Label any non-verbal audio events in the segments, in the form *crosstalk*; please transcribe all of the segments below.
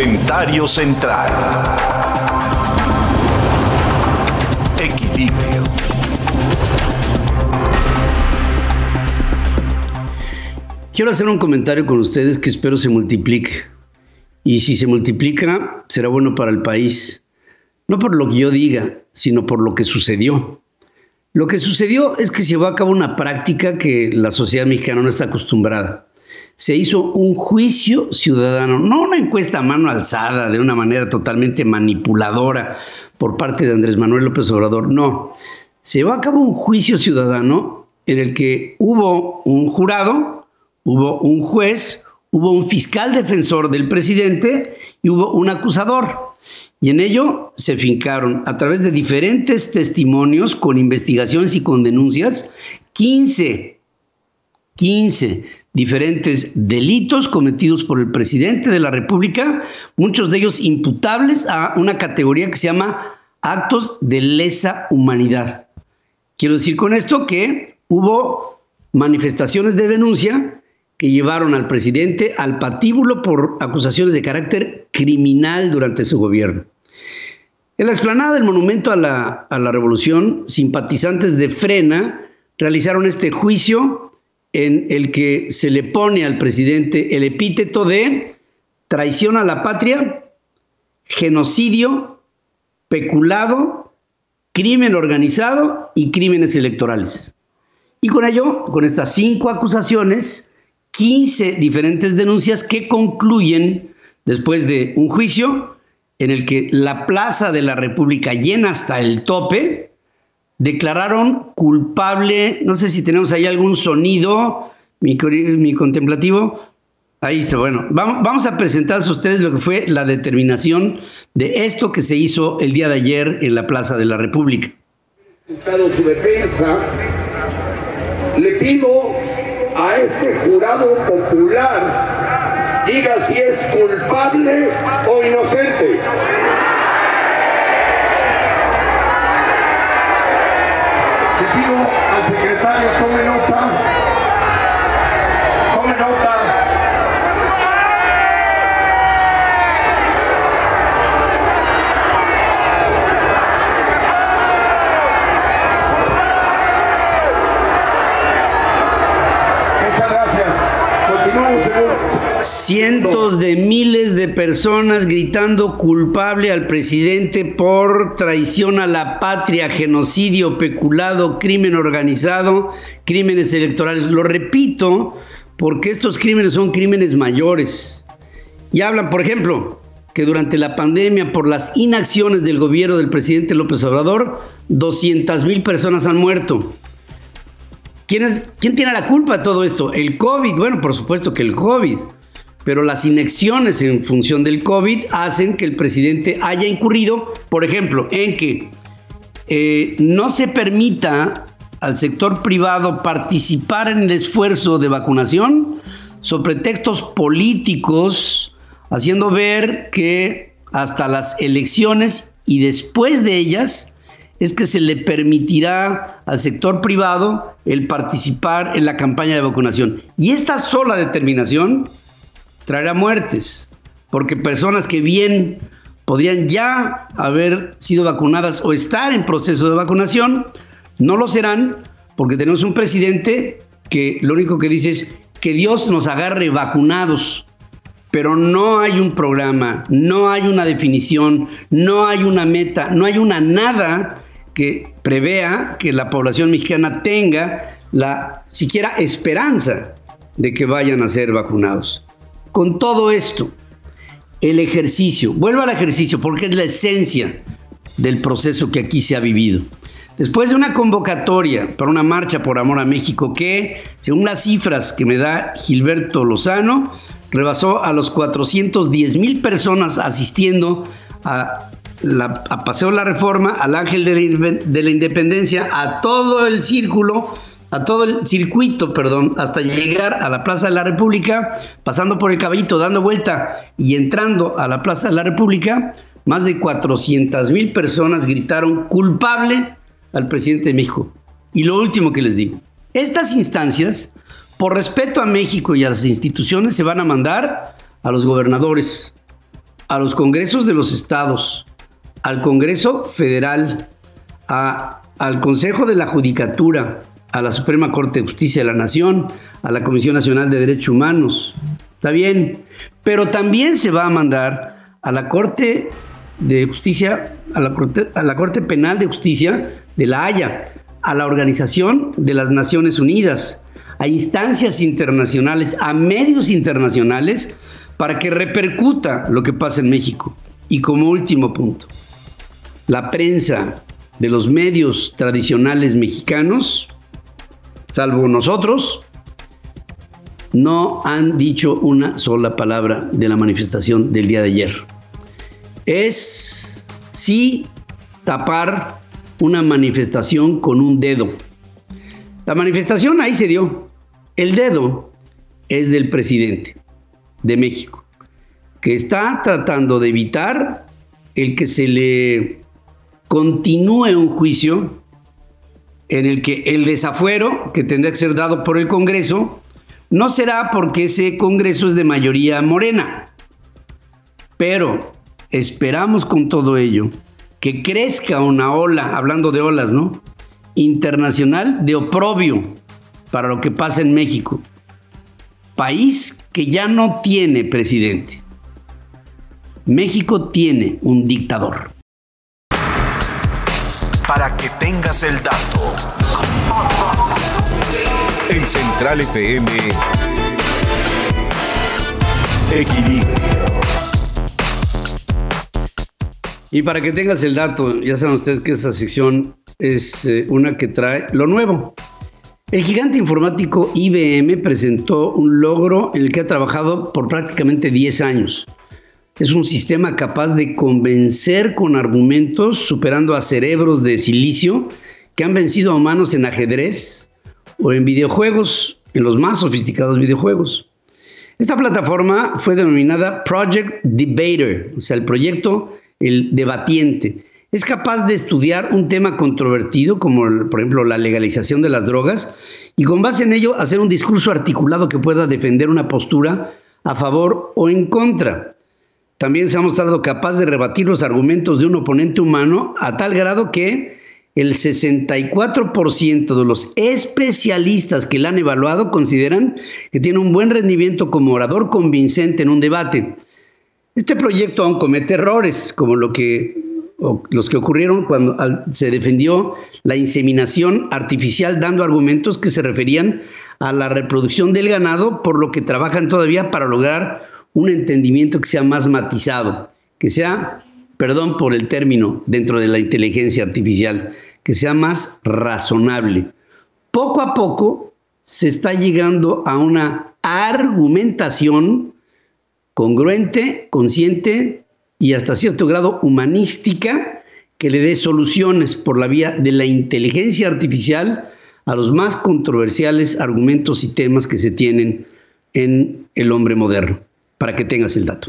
Comentario central. Equilibrio. Quiero hacer un comentario con ustedes que espero se multiplique. Y si se multiplica, será bueno para el país. No por lo que yo diga, sino por lo que sucedió. Lo que sucedió es que se llevó a cabo una práctica que la sociedad mexicana no está acostumbrada. Se hizo un juicio ciudadano, no una encuesta a mano alzada de una manera totalmente manipuladora por parte de Andrés Manuel López Obrador, no. Se llevó a cabo un juicio ciudadano en el que hubo un jurado Hubo un juez, hubo un fiscal defensor del presidente y hubo un acusador. Y en ello se fincaron a través de diferentes testimonios con investigaciones y con denuncias 15, 15 diferentes delitos cometidos por el presidente de la República, muchos de ellos imputables a una categoría que se llama actos de lesa humanidad. Quiero decir con esto que hubo manifestaciones de denuncia que llevaron al presidente al patíbulo por acusaciones de carácter criminal durante su gobierno. En la explanada del Monumento a la, a la Revolución, simpatizantes de Frena realizaron este juicio en el que se le pone al presidente el epíteto de traición a la patria, genocidio, peculado, crimen organizado y crímenes electorales. Y con ello, con estas cinco acusaciones, 15 diferentes denuncias que concluyen después de un juicio en el que la Plaza de la República llena hasta el tope, declararon culpable, no sé si tenemos ahí algún sonido, mi, contemplativo, ahí está, bueno, vamos, vamos a presentarles a ustedes lo que fue la determinación de esto que se hizo el día de ayer en la Plaza de la República. Su defensa, le pido a este jurado popular diga si es culpable o inocente. Pido al secretario Cientos de miles de personas gritando culpable al presidente por traición a la patria, genocidio, peculado, crimen organizado, crímenes electorales. Lo repito porque estos crímenes son crímenes mayores. Y hablan, por ejemplo, que durante la pandemia, por las inacciones del gobierno del presidente López Obrador, 200 mil personas han muerto. ¿Quién, ¿Quién tiene la culpa de todo esto? El COVID. Bueno, por supuesto que el COVID pero las inexiones en función del COVID hacen que el presidente haya incurrido, por ejemplo, en que eh, no se permita al sector privado participar en el esfuerzo de vacunación sobre textos políticos, haciendo ver que hasta las elecciones y después de ellas es que se le permitirá al sector privado el participar en la campaña de vacunación. Y esta sola determinación traerá muertes, porque personas que bien podrían ya haber sido vacunadas o estar en proceso de vacunación, no lo serán porque tenemos un presidente que lo único que dice es que Dios nos agarre vacunados, pero no hay un programa, no hay una definición, no hay una meta, no hay una nada que prevea que la población mexicana tenga la siquiera esperanza de que vayan a ser vacunados. Con todo esto, el ejercicio, vuelvo al ejercicio porque es la esencia del proceso que aquí se ha vivido. Después de una convocatoria para una marcha por amor a México que, según las cifras que me da Gilberto Lozano, rebasó a los 410 mil personas asistiendo a, la, Paseo la Reforma, al Ángel de la Independencia, a todo el círculo a todo el circuito, perdón, hasta llegar a la Plaza de la República, pasando por el caballito, dando vuelta y entrando a la Plaza de la República, más de 400 mil personas gritaron culpable al presidente de México. Y lo último que les digo, estas instancias, por respeto a México y a las instituciones, se van a mandar a los gobernadores, a los congresos de los estados, al Congreso Federal, al Consejo de la Judicatura, a la Suprema Corte de Justicia de la Nación, a la Comisión Nacional de Derechos Humanos. Está bien, pero también se va a mandar a la Corte de Justicia, a la Corte, a la Corte Penal de Justicia de La Haya, a la Organización de las Naciones Unidas, a instancias internacionales, a medios internacionales, para que repercuta lo que pasa en México. Y como último punto, la prensa de los medios tradicionales mexicanos, salvo nosotros, no han dicho una sola palabra de la manifestación del día de ayer. Es sí tapar una manifestación con un dedo. La manifestación ahí se dio. El dedo es del presidente de México, que está tratando de evitar el que se le continúe un juicio en el que el desafuero que tendrá que ser dado por el Congreso no será porque ese Congreso es de mayoría morena, pero esperamos con todo ello que crezca una ola, hablando de olas, ¿no? Internacional de oprobio para lo que pasa en México. País que ya no tiene presidente. México tiene un dictador. Para tengas el dato. En Central FM. Equilibrio. Y para que tengas el dato, ya saben ustedes que esta sección es eh, una que trae lo nuevo. El gigante informático IBM presentó un logro en el que ha trabajado por prácticamente 10 años. Es un sistema capaz de convencer con argumentos, superando a cerebros de silicio que han vencido a humanos en ajedrez o en videojuegos, en los más sofisticados videojuegos. Esta plataforma fue denominada Project Debater, o sea, el proyecto el debatiente. Es capaz de estudiar un tema controvertido, como por ejemplo la legalización de las drogas, y con base en ello hacer un discurso articulado que pueda defender una postura a favor o en contra. También se ha mostrado capaz de rebatir los argumentos de un oponente humano a tal grado que el 64% de los especialistas que la han evaluado consideran que tiene un buen rendimiento como orador convincente en un debate. Este proyecto aún comete errores, como lo que, los que ocurrieron cuando se defendió la inseminación artificial, dando argumentos que se referían a la reproducción del ganado, por lo que trabajan todavía para lograr un entendimiento que sea más matizado, que sea, perdón por el término, dentro de la inteligencia artificial, que sea más razonable. Poco a poco se está llegando a una argumentación congruente, consciente y hasta cierto grado humanística que le dé soluciones por la vía de la inteligencia artificial a los más controversiales argumentos y temas que se tienen en el hombre moderno, para que tengas el dato.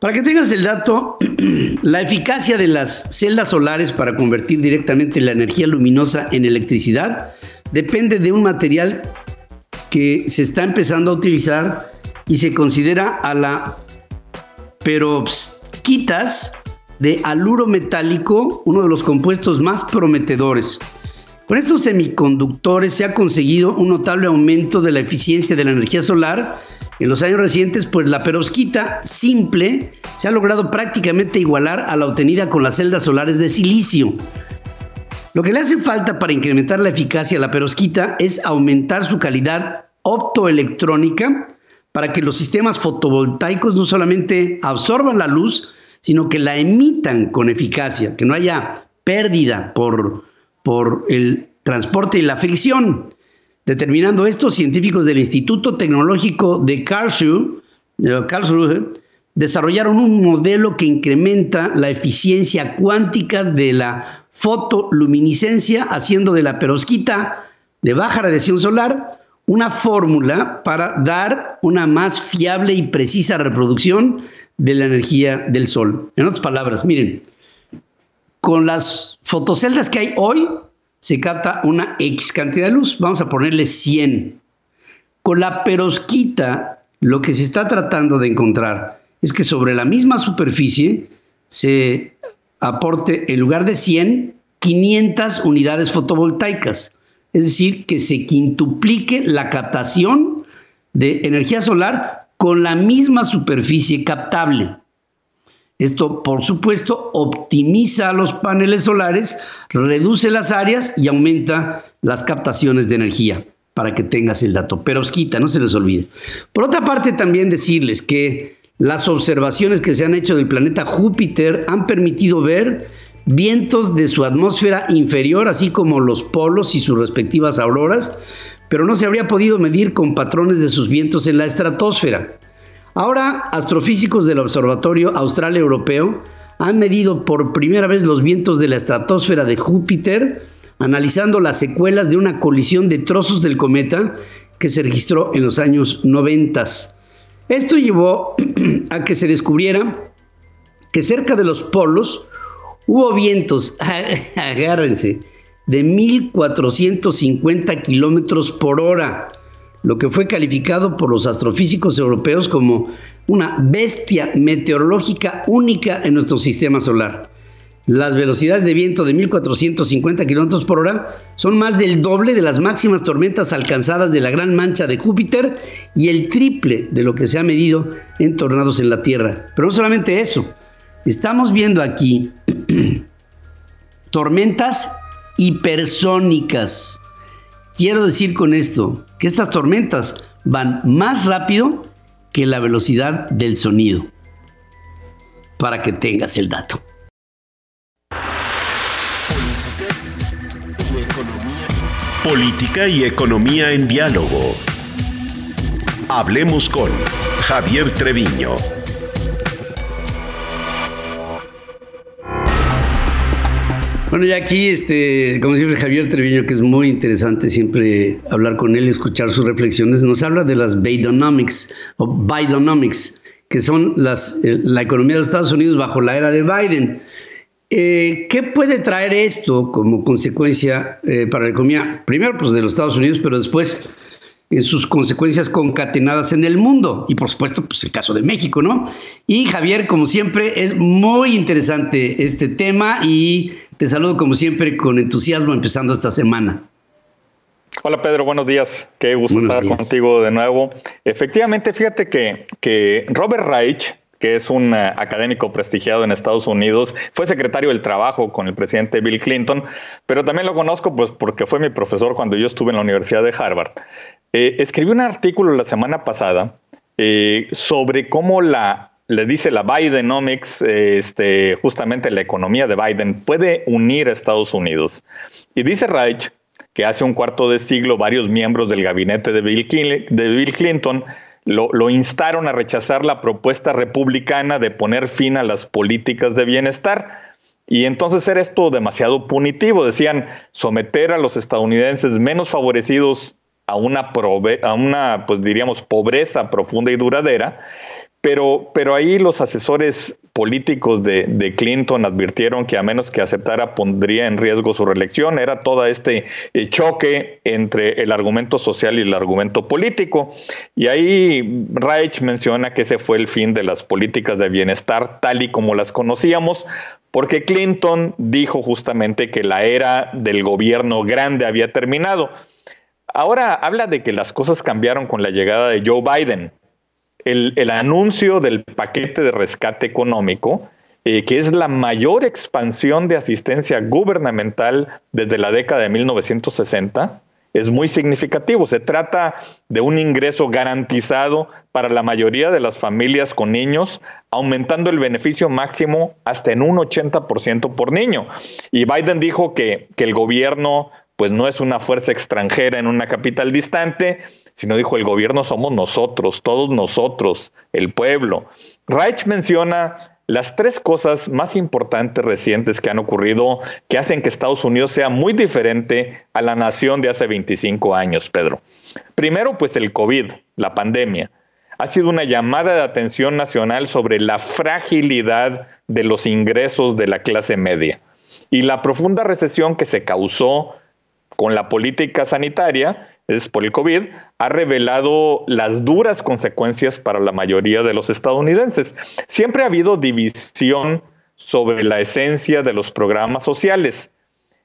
Para que tengas el dato, *clears throat* la eficacia de las celdas solares para convertir directamente la energía luminosa en electricidad depende de un material que se está empezando a utilizar y se considera a la perovskitas de aluro metálico uno de los compuestos más prometedores. Con estos semiconductores se ha conseguido un notable aumento de la eficiencia de la energía solar. En los años recientes, pues la perovskita simple se ha logrado prácticamente igualar a la obtenida con las celdas solares de silicio. Lo que le hace falta para incrementar la eficacia de la perovskita es aumentar su calidad optoelectrónica para que los sistemas fotovoltaicos no solamente absorban la luz, sino que la emitan con eficacia, que no haya pérdida por, por el transporte y la fricción. Determinando esto, científicos del Instituto Tecnológico de Karlsruhe, Karlsruhe desarrollaron un modelo que incrementa la eficiencia cuántica de la fotoluminiscencia, haciendo de la perosquita de baja radiación solar una fórmula para dar una más fiable y precisa reproducción de la energía del sol. En otras palabras, miren, con las fotoceldas que hay hoy, se capta una X cantidad de luz. Vamos a ponerle 100. Con la perosquita, lo que se está tratando de encontrar es que sobre la misma superficie se aporte en lugar de 100, 500 unidades fotovoltaicas. Es decir, que se quintuplique la captación de energía solar con la misma superficie captable. Esto, por supuesto, optimiza los paneles solares, reduce las áreas y aumenta las captaciones de energía, para que tengas el dato. Pero os quita, no se les olvide. Por otra parte, también decirles que las observaciones que se han hecho del planeta Júpiter han permitido ver vientos de su atmósfera inferior, así como los polos y sus respectivas auroras, pero no se habría podido medir con patrones de sus vientos en la estratosfera. Ahora, astrofísicos del Observatorio Austral Europeo han medido por primera vez los vientos de la estratosfera de Júpiter, analizando las secuelas de una colisión de trozos del cometa que se registró en los años 90. Esto llevó *clears throat* a que se descubriera que cerca de los polos Hubo vientos, *laughs* agárrense, de 1450 kilómetros por hora, lo que fue calificado por los astrofísicos europeos como una bestia meteorológica única en nuestro sistema solar. Las velocidades de viento de 1450 kilómetros por hora son más del doble de las máximas tormentas alcanzadas de la Gran Mancha de Júpiter y el triple de lo que se ha medido en tornados en la Tierra. Pero no solamente eso, Estamos viendo aquí *clears throat* tormentas hipersónicas. Quiero decir con esto que estas tormentas van más rápido que la velocidad del sonido. Para que tengas el dato. Política y economía en diálogo. Hablemos con Javier Treviño. Bueno, ya aquí, este, como siempre, Javier Treviño, que es muy interesante siempre hablar con él y escuchar sus reflexiones, nos habla de las Bidenomics o Bidenomics, que son las, eh, la economía de los Estados Unidos bajo la era de Biden. Eh, ¿Qué puede traer esto como consecuencia eh, para la economía? Primero, pues de los Estados Unidos, pero después sus consecuencias concatenadas en el mundo. Y por supuesto, pues el caso de México, ¿no? Y Javier, como siempre, es muy interesante este tema y te saludo como siempre con entusiasmo empezando esta semana. Hola Pedro, buenos días. Qué gusto estar contigo de nuevo. Efectivamente, fíjate que, que Robert Reich, que es un eh, académico prestigiado en Estados Unidos, fue secretario del Trabajo con el presidente Bill Clinton, pero también lo conozco pues porque fue mi profesor cuando yo estuve en la Universidad de Harvard. Eh, escribió un artículo la semana pasada eh, sobre cómo la, le dice la Bidenomics, este, justamente la economía de Biden, puede unir a Estados Unidos. Y dice Reich que hace un cuarto de siglo varios miembros del gabinete de Bill, Clinton lo, lo, instaron a rechazar la propuesta republicana de poner fin a las políticas de bienestar. Y entonces era esto demasiado punitivo. Decían, someter a los estadounidenses menos favorecidos a una, a una pues diríamos, pobreza profunda y duradera, pero, pero ahí los asesores políticos de, Clinton advirtieron que a menos que aceptara pondría en riesgo su reelección. Era todo este eh, choque entre el argumento social y el argumento político. Y ahí Reich menciona que ese fue el fin de las políticas de bienestar tal y como las conocíamos, porque Clinton dijo justamente que la era del gobierno grande había terminado. Ahora habla de que las cosas cambiaron con la llegada de Joe Biden. El, anuncio del paquete de rescate económico, eh, que es la mayor expansión de asistencia gubernamental desde la década de 1960, es muy significativo. Se trata de un ingreso garantizado para la mayoría de las familias con niños, aumentando el beneficio máximo hasta en un 80% por niño. Y Biden dijo que, que el gobierno pues no es una fuerza extranjera en una capital distante, sino dijo el gobierno somos nosotros, todos nosotros, el pueblo. Reich menciona las tres cosas más importantes recientes que han ocurrido que hacen que Estados Unidos sea muy diferente a la nación de hace 25 años, Pedro. Primero, pues el COVID, la pandemia. Ha sido una llamada de atención nacional sobre la fragilidad de los ingresos de la clase media y la profunda recesión que se causó con la política sanitaria, es por el COVID, ha revelado las duras consecuencias para la mayoría de los estadounidenses. Siempre ha habido división sobre la esencia de los programas sociales.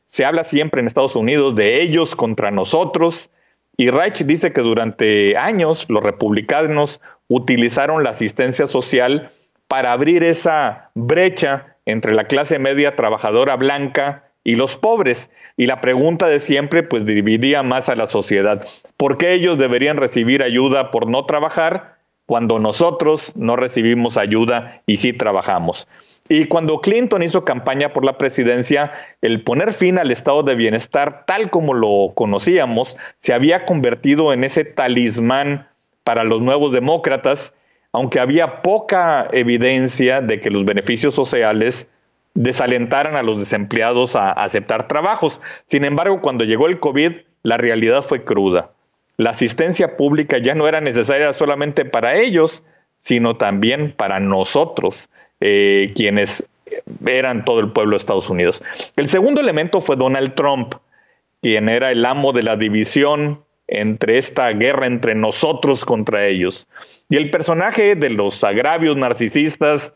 Se habla siempre en Estados Unidos de ellos contra nosotros, y Reich dice que durante años los republicanos utilizaron la asistencia social para abrir esa brecha entre la clase media trabajadora blanca y los pobres. Y la pregunta de siempre pues dividía más a la sociedad. ¿Por qué ellos deberían recibir ayuda por no trabajar cuando nosotros no recibimos ayuda y sí trabajamos? Y cuando Clinton hizo campaña por la presidencia, el poner fin al estado de bienestar tal como lo conocíamos se había convertido en ese talismán para los nuevos demócratas, aunque había poca evidencia de que los beneficios sociales desalentaran a los desempleados a aceptar trabajos. Sin embargo, cuando llegó el COVID, la realidad fue cruda. La asistencia pública ya no era necesaria solamente para ellos, sino también para nosotros. Eh, quienes eran todo el pueblo de Estados Unidos. El segundo elemento fue Donald Trump, quien era el amo de la división entre esta guerra entre nosotros contra ellos. Y el personaje de los agravios narcisistas,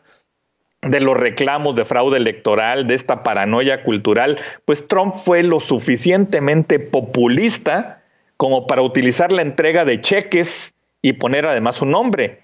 de los reclamos de fraude electoral, de esta paranoia cultural, pues Trump fue lo suficientemente populista como para utilizar la entrega de cheques y poner además su nombre.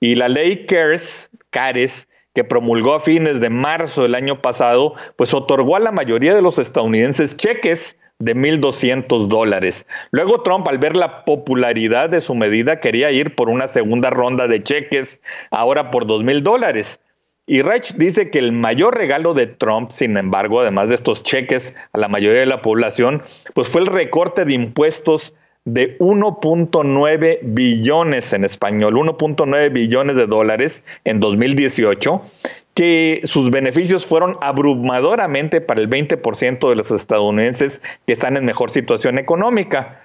Y la ley CARES que promulgó a fines de marzo del año pasado, pues otorgó a la mayoría de los estadounidenses cheques de 1.200 dólares. Luego Trump, al ver la popularidad de su medida, quería ir por una segunda ronda de cheques, ahora por 2.000 dólares. Y Reich dice que el mayor regalo de Trump, sin embargo, además de estos cheques a la mayoría de la población, pues fue el recorte de impuestos de 1.9 billones en español, 1.9 billones de dólares en 2018, que sus beneficios fueron abrumadoramente para el 20% de los estadounidenses que están en mejor situación económica.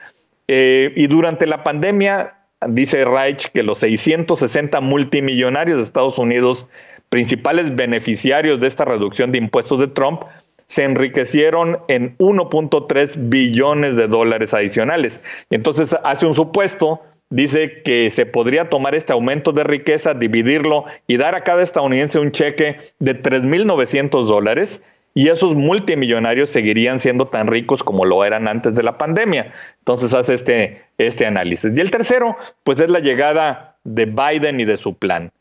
Eh, y durante la pandemia, dice Reich que los 660 multimillonarios de Estados Unidos, principales beneficiarios de esta reducción de impuestos de Trump, se enriquecieron en 1.3 billones de dólares adicionales. Entonces hace un supuesto, dice que se podría tomar este aumento de riqueza, dividirlo y dar a cada estadounidense un cheque de 3.900 dólares y esos multimillonarios seguirían siendo tan ricos como lo eran antes de la pandemia. Entonces hace este, este análisis. Y el tercero, pues es la llegada de Biden y de su plan.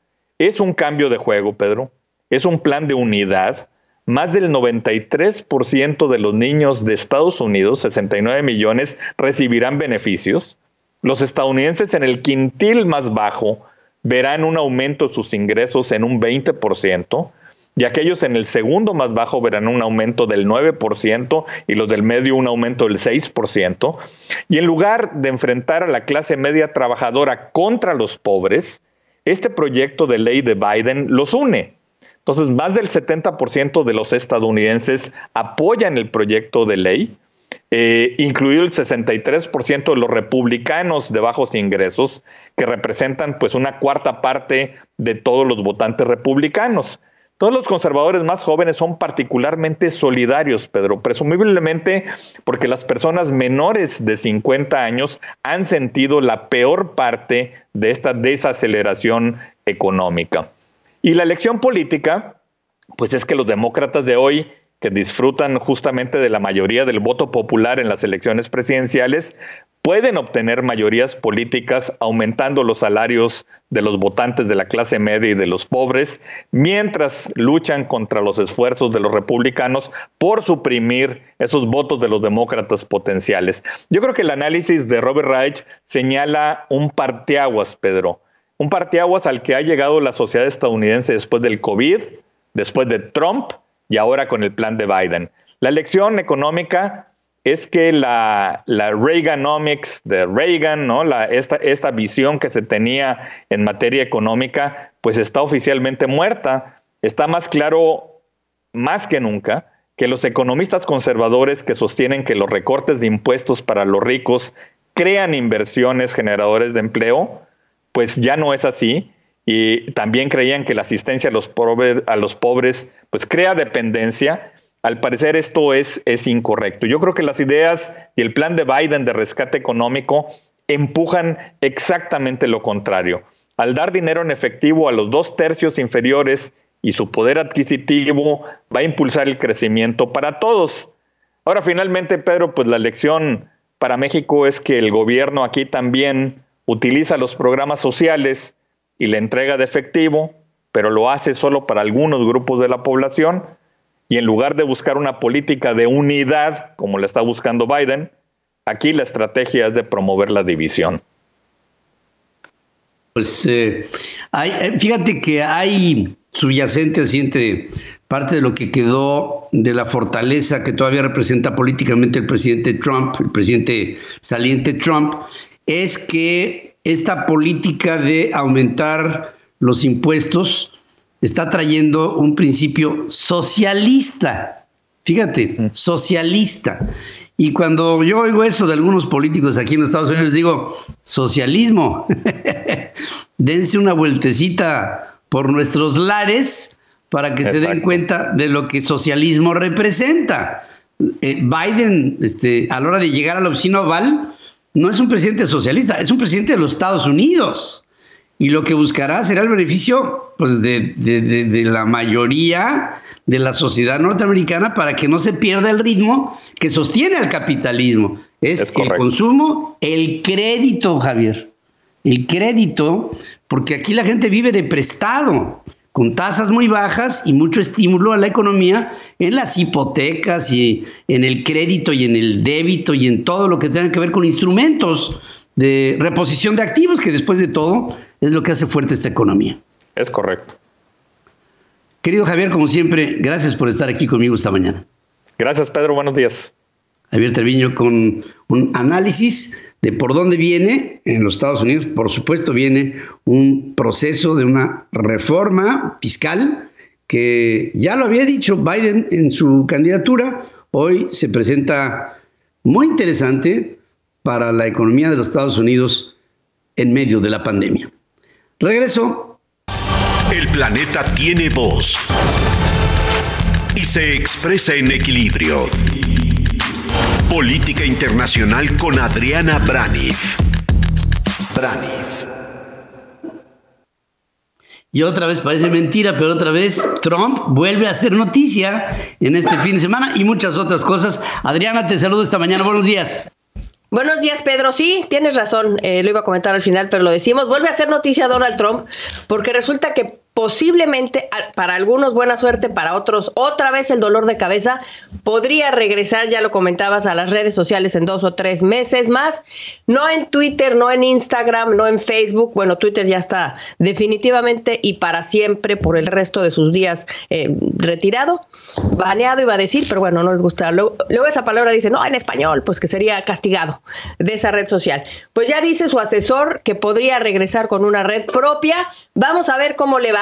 Es un cambio de juego, Pedro. Es un plan de unidad más del 93% de los niños de Estados Unidos, 69 millones, recibirán beneficios. Los estadounidenses en el quintil más bajo verán un aumento de sus ingresos en un 20%, y aquellos en el segundo más bajo verán un aumento del 9% y los del medio un aumento del 6%. Y en lugar de enfrentar a la clase media trabajadora contra los pobres, este proyecto de ley de Biden los une entonces, más del 70% de los estadounidenses apoyan el proyecto de ley, eh, incluido el 63% de los republicanos de bajos ingresos, que representan pues una cuarta parte de todos los votantes republicanos. Todos los conservadores más jóvenes son particularmente solidarios, Pedro, presumiblemente porque las personas menores de 50 años han sentido la peor parte de esta desaceleración económica. Y la elección política, pues es que los demócratas de hoy, que disfrutan justamente de la mayoría del voto popular en las elecciones presidenciales, pueden obtener mayorías políticas aumentando los salarios de los votantes de la clase media y de los pobres, mientras luchan contra los esfuerzos de los republicanos por suprimir esos votos de los demócratas potenciales. Yo creo que el análisis de Robert Reich señala un parteaguas, Pedro un parteaguas al que ha llegado la sociedad estadounidense después del COVID, después de Trump y ahora con el plan de Biden. La lección económica es que la, Reaganomics de Reagan. La, esta, esta visión que se tenía en materia económica, pues está oficialmente muerta. Está más claro, más que nunca, que los economistas conservadores que sostienen que los recortes de impuestos para los ricos crean inversiones generadores de empleo, pues ya no es así. Y también creían que la asistencia a los pobres, a los pobres pues crea dependencia al parecer esto es, es incorrecto. Yo creo que las ideas y el plan de Biden de rescate económico empujan exactamente lo contrario. Al dar dinero en efectivo a los dos tercios inferiores y su poder adquisitivo va a impulsar el crecimiento para todos. Ahora, finalmente, Pedro, pues la lección para México es que el gobierno aquí también utiliza los programas sociales y la entrega de efectivo, pero lo hace solo para algunos grupos de la población y en lugar de buscar una política de unidad, como la está buscando Biden, aquí la estrategia es de promover la división. Pues eh, eh, fíjate que hay subyacente así entre parte de lo que quedó de la fortaleza que todavía representa políticamente el presidente Trump, el presidente saliente Trump, es que esta política de aumentar los impuestos está trayendo un principio socialista. Fíjate, socialista. Y cuando yo oigo eso de algunos políticos aquí en Estados Unidos, digo, socialismo, *laughs* dense una vueltecita por nuestros lares para que se den cuenta de lo que socialismo representa. Eh, Biden, este, a la hora de llegar a la oficina oval, no es un presidente socialista, es un presidente de los Estados Unidos. Y lo que buscará será el beneficio pues, de, de la mayoría de la sociedad norteamericana para que no se pierda el ritmo que sostiene al capitalismo. Es, el consumo, el crédito, Javier. El crédito, porque aquí la gente vive de prestado, con tasas muy bajas y mucho estímulo a la economía en las hipotecas y en el crédito y en el débito y en todo lo que tenga que ver con instrumentos de reposición de activos, que después de todo es lo que hace fuerte esta economía. Es correcto. Querido Javier, como siempre, gracias por estar aquí conmigo esta mañana. Gracias, Pedro. Buenos días. Javier Treviño con un análisis de por dónde viene en los Estados Unidos. Por supuesto, viene un proceso de una reforma fiscal que ya lo había dicho Biden en su candidatura. Hoy se presenta muy interesante para la economía de los Estados Unidos en medio de la pandemia. Regreso el planeta tiene voz y se expresa en equilibrio. Política Internacional con Adriana Braniff. Braniff. Y otra vez parece mentira, pero otra vez Trump vuelve a hacer noticia en este fin de semana y muchas otras cosas. Adriana, te saludo esta mañana. Buenos días. Buenos días, Pedro. Sí, tienes razón. Eh, lo iba a comentar al final, pero lo decimos. Vuelve a hacer noticia Donald Trump porque resulta que posiblemente para algunos buena suerte, para otros otra vez el dolor de cabeza, podría regresar, ya lo comentabas, a las redes sociales en dos o tres meses más, no en Twitter, no en Instagram, no en Facebook, bueno, Twitter ya está definitivamente y para siempre por el resto de sus días eh, retirado, baneado iba a decir, pero bueno, no les gusta. Luego, luego esa palabra dice, no, en español, pues que sería castigado de esa red social. Pues ya dice su asesor que podría regresar con una red propia, vamos a ver cómo le va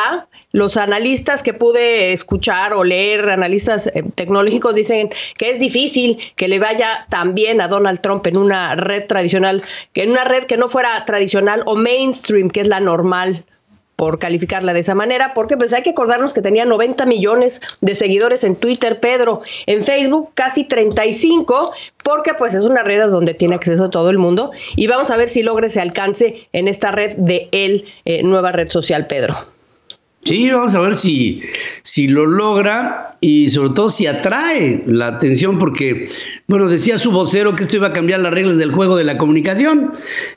los analistas que pude escuchar o leer, analistas eh, tecnológicos, dicen que es difícil que le vaya tan bien a Donald Trump en una red tradicional, que en una red que no fuera tradicional o mainstream, que es la normal por calificarla de esa manera, porque pues hay que acordarnos que tenía 90 millones de seguidores en Twitter, Pedro, en Facebook casi 35, porque pues es una red donde tiene acceso todo el mundo y vamos a ver si logra ese alcance en esta red de él, eh, nueva red social, Pedro. Sí, vamos a ver si, si lo logra y sobre todo si atrae la atención, porque, bueno, decía su vocero que esto iba a cambiar las reglas del juego de la comunicación.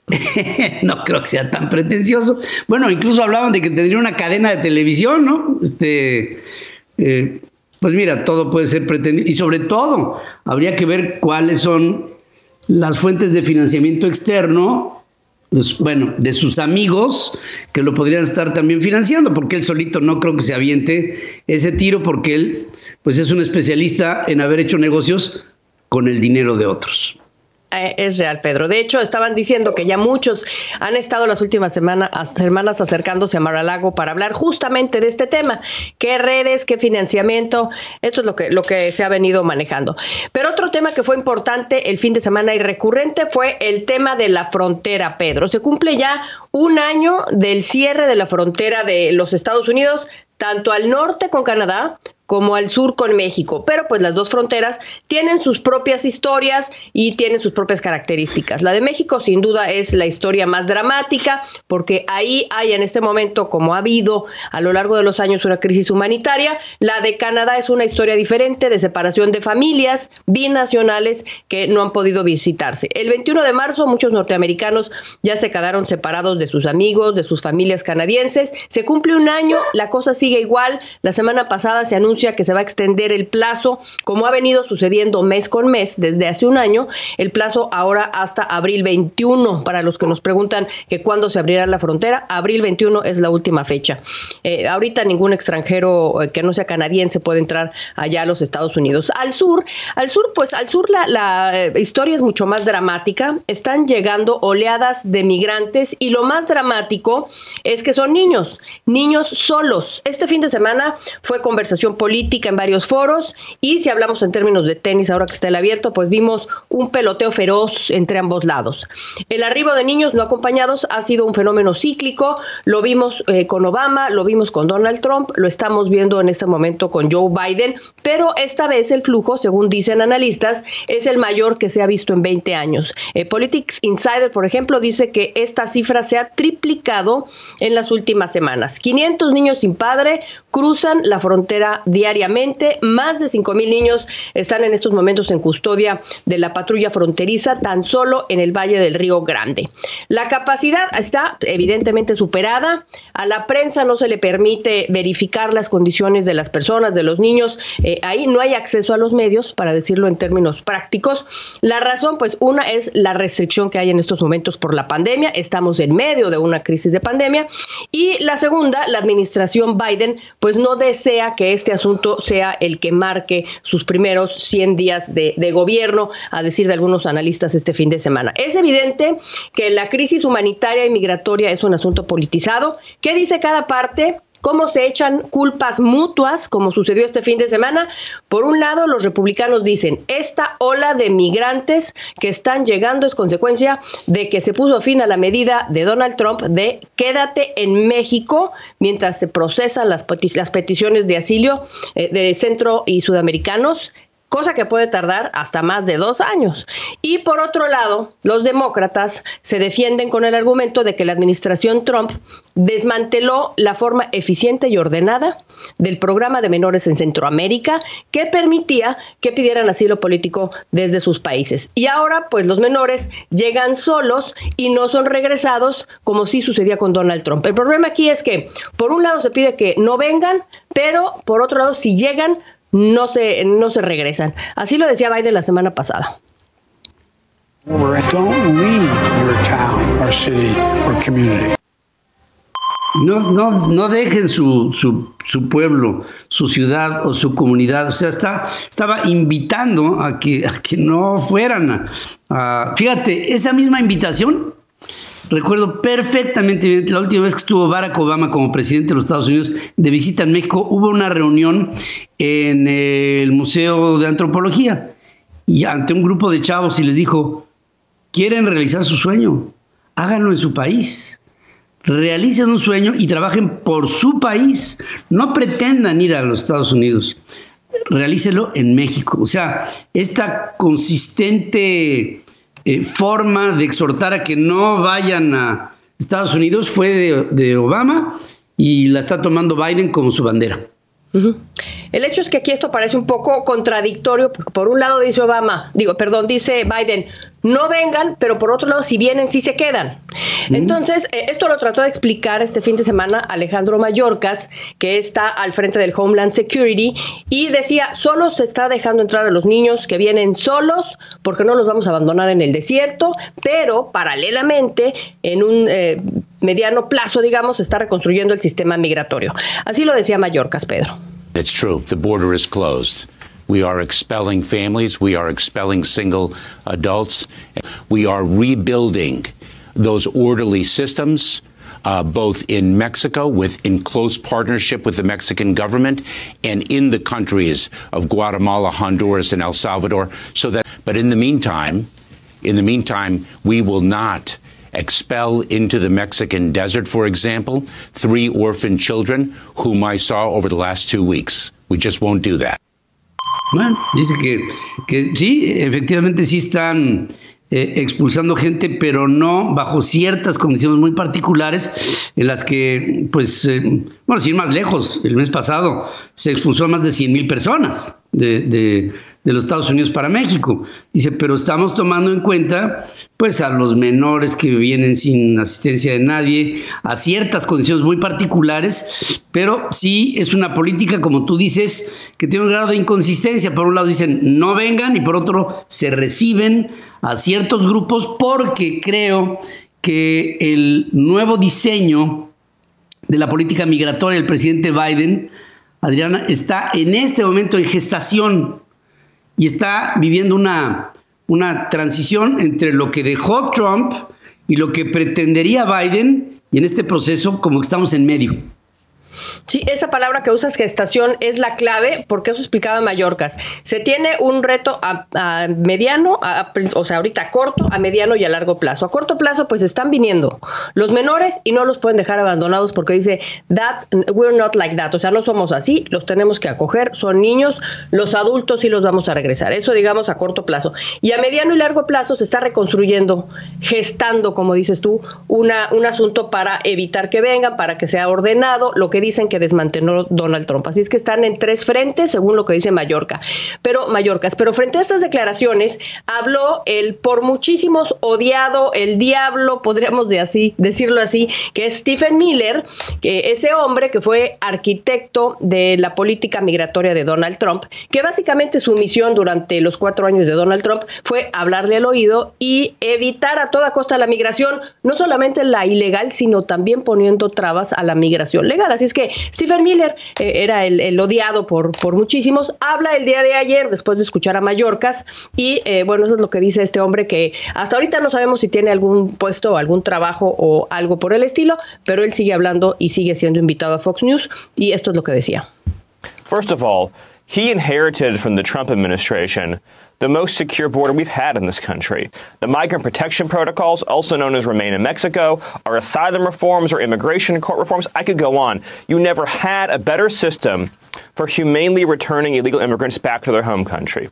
*laughs* no creo que sea tan pretencioso. Bueno, incluso hablaban de que tendría una cadena de televisión, ¿no? Este, eh, pues mira, todo puede ser pretendido. Y sobre todo, habría que ver cuáles son las fuentes de financiamiento externo bueno, de sus amigos que lo podrían estar también financiando, porque él solito no creo que se aviente ese tiro, porque él pues es un especialista en haber hecho negocios con el dinero de otros. Eh, es real, Pedro. De hecho, estaban diciendo que ya muchos han estado las últimas semanas, acercándose a Mar-a-Lago para hablar justamente de este tema. ¿Qué redes, qué financiamiento? Esto es lo que, lo que se ha venido manejando. Pero otro tema que fue importante el fin de semana y recurrente fue el tema de la frontera, Pedro. Se cumple ya un año del cierre de la frontera de los Estados Unidos tanto al norte con Canadá como al sur con México, pero pues las dos fronteras tienen sus propias historias y tienen sus propias características. La de México sin duda es la historia más dramática porque ahí hay en este momento, como ha habido a lo largo de los años una crisis humanitaria, la de Canadá es una historia diferente de separación de familias binacionales que no han podido visitarse. El 21 de marzo muchos norteamericanos ya se quedaron separados de sus amigos, de sus familias canadienses. Se cumple un año, la cosa sigue igual. La semana pasada se anunció que se va a extender el plazo, como ha venido sucediendo mes con mes desde hace un año, el plazo ahora hasta abril 21, para los que nos preguntan que cuándo se abrirá la frontera, abril 21 es la última fecha. Eh, ahorita ningún extranjero eh, que no sea canadiense puede entrar allá a los Estados Unidos. Al sur, al sur, pues al sur la, la eh, historia es mucho más dramática, están llegando oleadas de migrantes y lo más dramático es que son niños, niños solos. Este fin de semana fue conversación política en varios foros y si hablamos en términos de tenis, ahora que está el abierto, pues vimos un peloteo feroz entre ambos lados. El arribo de niños no acompañados ha sido un fenómeno cíclico, lo vimos eh, con Obama, lo vimos con Donald Trump, lo estamos viendo en este momento con Joe Biden, pero esta vez el flujo, según dicen analistas, es el mayor que se ha visto en 20 años. Eh, Politics Insider, por ejemplo, dice que esta cifra se ha triplicado en las últimas semanas. 500 niños sin padre cruzan la frontera diariamente. Más de 5 mil niños están en estos momentos en custodia de la patrulla fronteriza, tan solo en el Valle del Río Grande. La capacidad está evidentemente superada. A la prensa no se le permite verificar las condiciones de las personas, de los niños. Eh, ahí no hay acceso a los medios, para decirlo en términos prácticos. La razón, pues, una es la restricción que hay en estos momentos por la pandemia. Estamos en medio de una crisis de pandemia. Y la segunda, la administración Biden, pues, no desea que este asunto sea el que marque sus primeros 100 días de, de gobierno, a decir de algunos analistas este fin de semana. Es evidente que la crisis humanitaria y migratoria es un asunto politizado. ¿Qué dice cada parte? Cómo se echan culpas mutuas, como sucedió este fin de semana. Por un lado, los republicanos dicen, esta ola de migrantes que están llegando es consecuencia de que se puso fin a la medida de Donald Trump de quédate en México mientras se procesan las, peticiones de asilo eh, de centro y sudamericanos cosa que puede tardar hasta más de dos años. Y por otro lado, los demócratas se defienden con el argumento de que la administración Trump desmanteló la forma eficiente y ordenada del programa de menores en Centroamérica que permitía que pidieran asilo político desde sus países. Y ahora, pues los menores llegan solos y no son regresados como sí sucedía con Donald Trump. El problema aquí es que, por un lado, se pide que no vengan, pero por otro lado, si llegan, no se, no se regresan. Así lo decía Biden la semana pasada. No, no, no dejen su, su, su, pueblo, su ciudad o su comunidad. O sea, está, estaba invitando a que, a que no fueran. fíjate, esa misma invitación Recuerdo perfectamente, la última vez que estuvo Barack Obama como presidente de los Estados Unidos de visita en México, hubo una reunión en el Museo de Antropología y ante un grupo de chavos y les dijo, quieren realizar su sueño, háganlo en su país. Realicen un sueño y trabajen por su país. No pretendan ir a los Estados Unidos. Realícelo en México. O sea, esta consistente eh, forma de exhortar a que no vayan a Estados Unidos fue de, Obama y la está tomando Biden como su bandera. El hecho es que aquí esto parece un poco contradictorio, porque por un lado dice Obama, digo, perdón, dice Biden, no vengan, pero por otro lado, si vienen, sí se quedan. Entonces, eh, esto lo trató de explicar este fin de semana Alejandro Mayorkas, que está al frente del Homeland Security, y decía, solo se está dejando entrar a los niños que vienen solos, porque no los vamos a abandonar en el desierto, pero paralelamente, en un... Eh, mediano plazo, digamos, se está reconstruyendo el sistema migratorio. Así lo decía Mayorkas, Pedro. It's true. The border is closed. We are expelling families. We are expelling single adults. We are rebuilding those orderly systems. Uh, both in Mexico, with in close partnership with the Mexican government, and in the countries of Guatemala, Honduras, and El Salvador. So that, but in the meantime, in the meantime, we will not expel into the Mexican desert, for example, three orphan children whom I saw over the last two weeks. We just won't do that. Bueno, dice que, que sí, efectivamente sí están eh, expulsando gente, pero no bajo ciertas condiciones muy particulares en las que, pues, eh, bueno, sin ir más lejos, el mes pasado se expulsó a más de 100 mil personas de, de, de los Estados Unidos para México. Dice, pero estamos tomando en cuenta pues a los menores que vienen sin asistencia de nadie, a ciertas condiciones muy particulares, pero sí es una política, como tú dices, que tiene un grado de inconsistencia. Por un lado dicen no vengan y por otro se reciben a ciertos grupos porque creo que el nuevo diseño de la política migratoria del presidente Biden, Adriana, está en este momento en gestación y está viviendo una una transición entre lo que dejó Trump y lo que pretendería Biden, y en este proceso como que estamos en medio. Sí, esa palabra que usas, gestación, es la clave, porque eso explicaba Mallorcas. Se tiene un reto a, mediano, o sea, ahorita a corto, a mediano y a largo plazo. A corto plazo, pues están viniendo los menores y no los pueden dejar abandonados porque dice, that, we're not like that, o sea, no somos así, los tenemos que acoger, son niños, los adultos sí los vamos a regresar. Eso, digamos, a corto plazo. Y a mediano y largo plazo se está reconstruyendo, gestando, como dices tú, una, un asunto para evitar que vengan, para que sea ordenado, lo que dicen que desmanteló Donald Trump. Así es que están en tres frentes, según lo que dice Mallorca. Pero Mallorcas, pero frente a estas declaraciones, habló el por muchísimos odiado, el diablo, podríamos decirlo así, que es Stephen Miller, ese hombre que fue arquitecto de la política migratoria de Donald Trump, que básicamente su misión durante los cuatro años de Donald Trump fue hablarle al oído y evitar a toda costa la migración, no solamente la ilegal, sino también poniendo trabas a la migración legal. Así es que Stephen Miller eh, era el, odiado por, por muchísimos. Habla el día de ayer, después de escuchar a Mallorcas, y eh, bueno, eso es lo que dice este hombre que hasta ahorita no sabemos si tiene algún puesto, algún trabajo o algo por el estilo, pero él sigue hablando y sigue siendo invitado a Fox News, y esto es lo que decía. First of all, he inherited from the Trump administration the most secure border we've had in this country. The migrant protection protocols, also known as Remain in Mexico, our asylum reforms or immigration court reforms, I could go on. You never had a better system for humanely returning illegal immigrants back to their home country.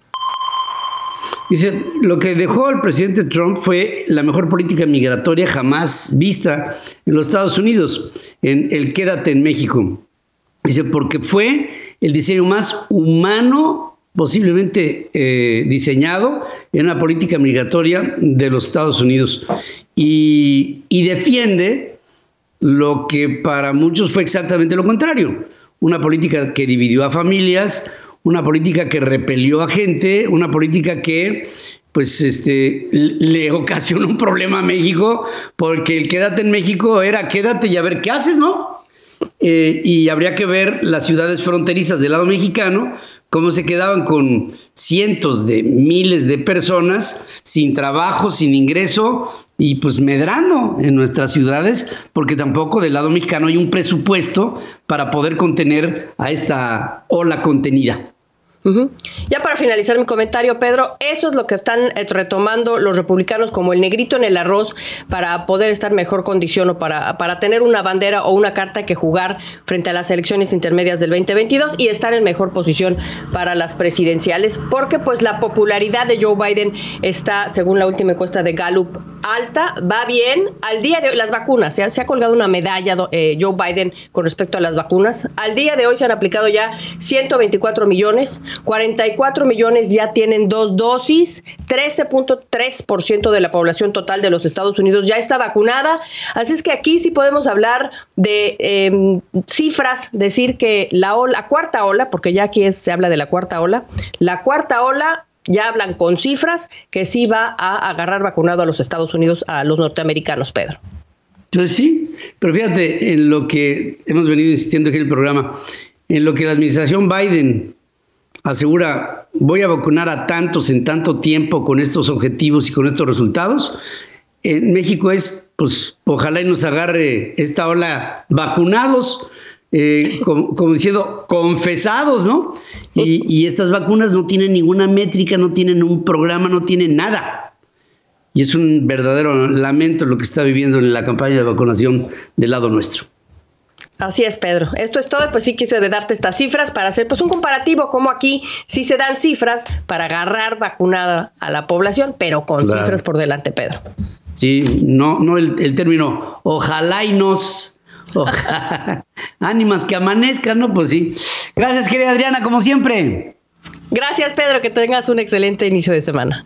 Dice, lo que dejó el presidente Trump fue la mejor política migratoria jamás vista en los Estados Unidos, en el Quédate en México. Dice, porque fue el diseño más humano posiblemente eh, diseñado en una política migratoria de los Estados Unidos y, y defiende lo que para muchos fue exactamente lo contrario, una política que dividió a familias, una política que repelió a gente, una política que pues este le ocasionó un problema a México, porque el quédate en México era quédate y a ver qué haces, ¿no? Eh, y habría que ver las ciudades fronterizas del lado mexicano, cómo se quedaban con cientos de miles de personas sin trabajo, sin ingreso y pues medrando en nuestras ciudades, porque tampoco del lado mexicano hay un presupuesto para poder contener a esta ola contenida. Ya para finalizar mi comentario, Pedro, eso es lo que están eh, retomando los republicanos como el negrito en el arroz para poder estar mejor condición o para, para tener una bandera o una carta que jugar frente a las elecciones intermedias del 2022 y estar en mejor posición para las presidenciales, porque pues la popularidad de Joe Biden está, según la última encuesta de Gallup, alta, va bien. Al día de hoy, las vacunas, se ha, se ha colgado una medalla eh, Joe Biden con respecto a las vacunas. Al día de hoy se han aplicado ya 124 millones. 44 millones ya tienen dos dosis, 13.3% de la población total de los Estados Unidos ya está vacunada. Así es que aquí sí podemos hablar de em, cifras, decir que la, ola, cuarta ola, porque ya aquí se habla de la cuarta ola, la cuarta ola ya hablan con cifras que sí va a agarrar vacunado a los Estados Unidos, a los norteamericanos, Pedro. Pues sí, pero fíjate en lo que hemos venido insistiendo aquí en el programa, en lo que la administración Biden asegura, voy a vacunar a tantos en tanto tiempo con estos objetivos y con estos resultados. En México es, pues, ojalá y nos agarre esta ola vacunados, eh, como, diciendo, confesados, ¿no? Y, y, estas vacunas no tienen ninguna métrica, no tienen un programa, no tienen nada. Y es un verdadero lamento lo que está viviendo en la campaña de vacunación del lado nuestro. Así es, Pedro. Esto es todo. Pues sí quise darte estas cifras para hacer pues un comparativo, como aquí sí se dan cifras para agarrar vacunada a la población, pero con cifras por delante, Pedro. Sí, no, no el, término ojalá y nos *laughs* ánimas que amanezcan, ¿no? Pues sí. Gracias, querida Adriana, como siempre. Gracias, Pedro, que tengas un excelente inicio de semana.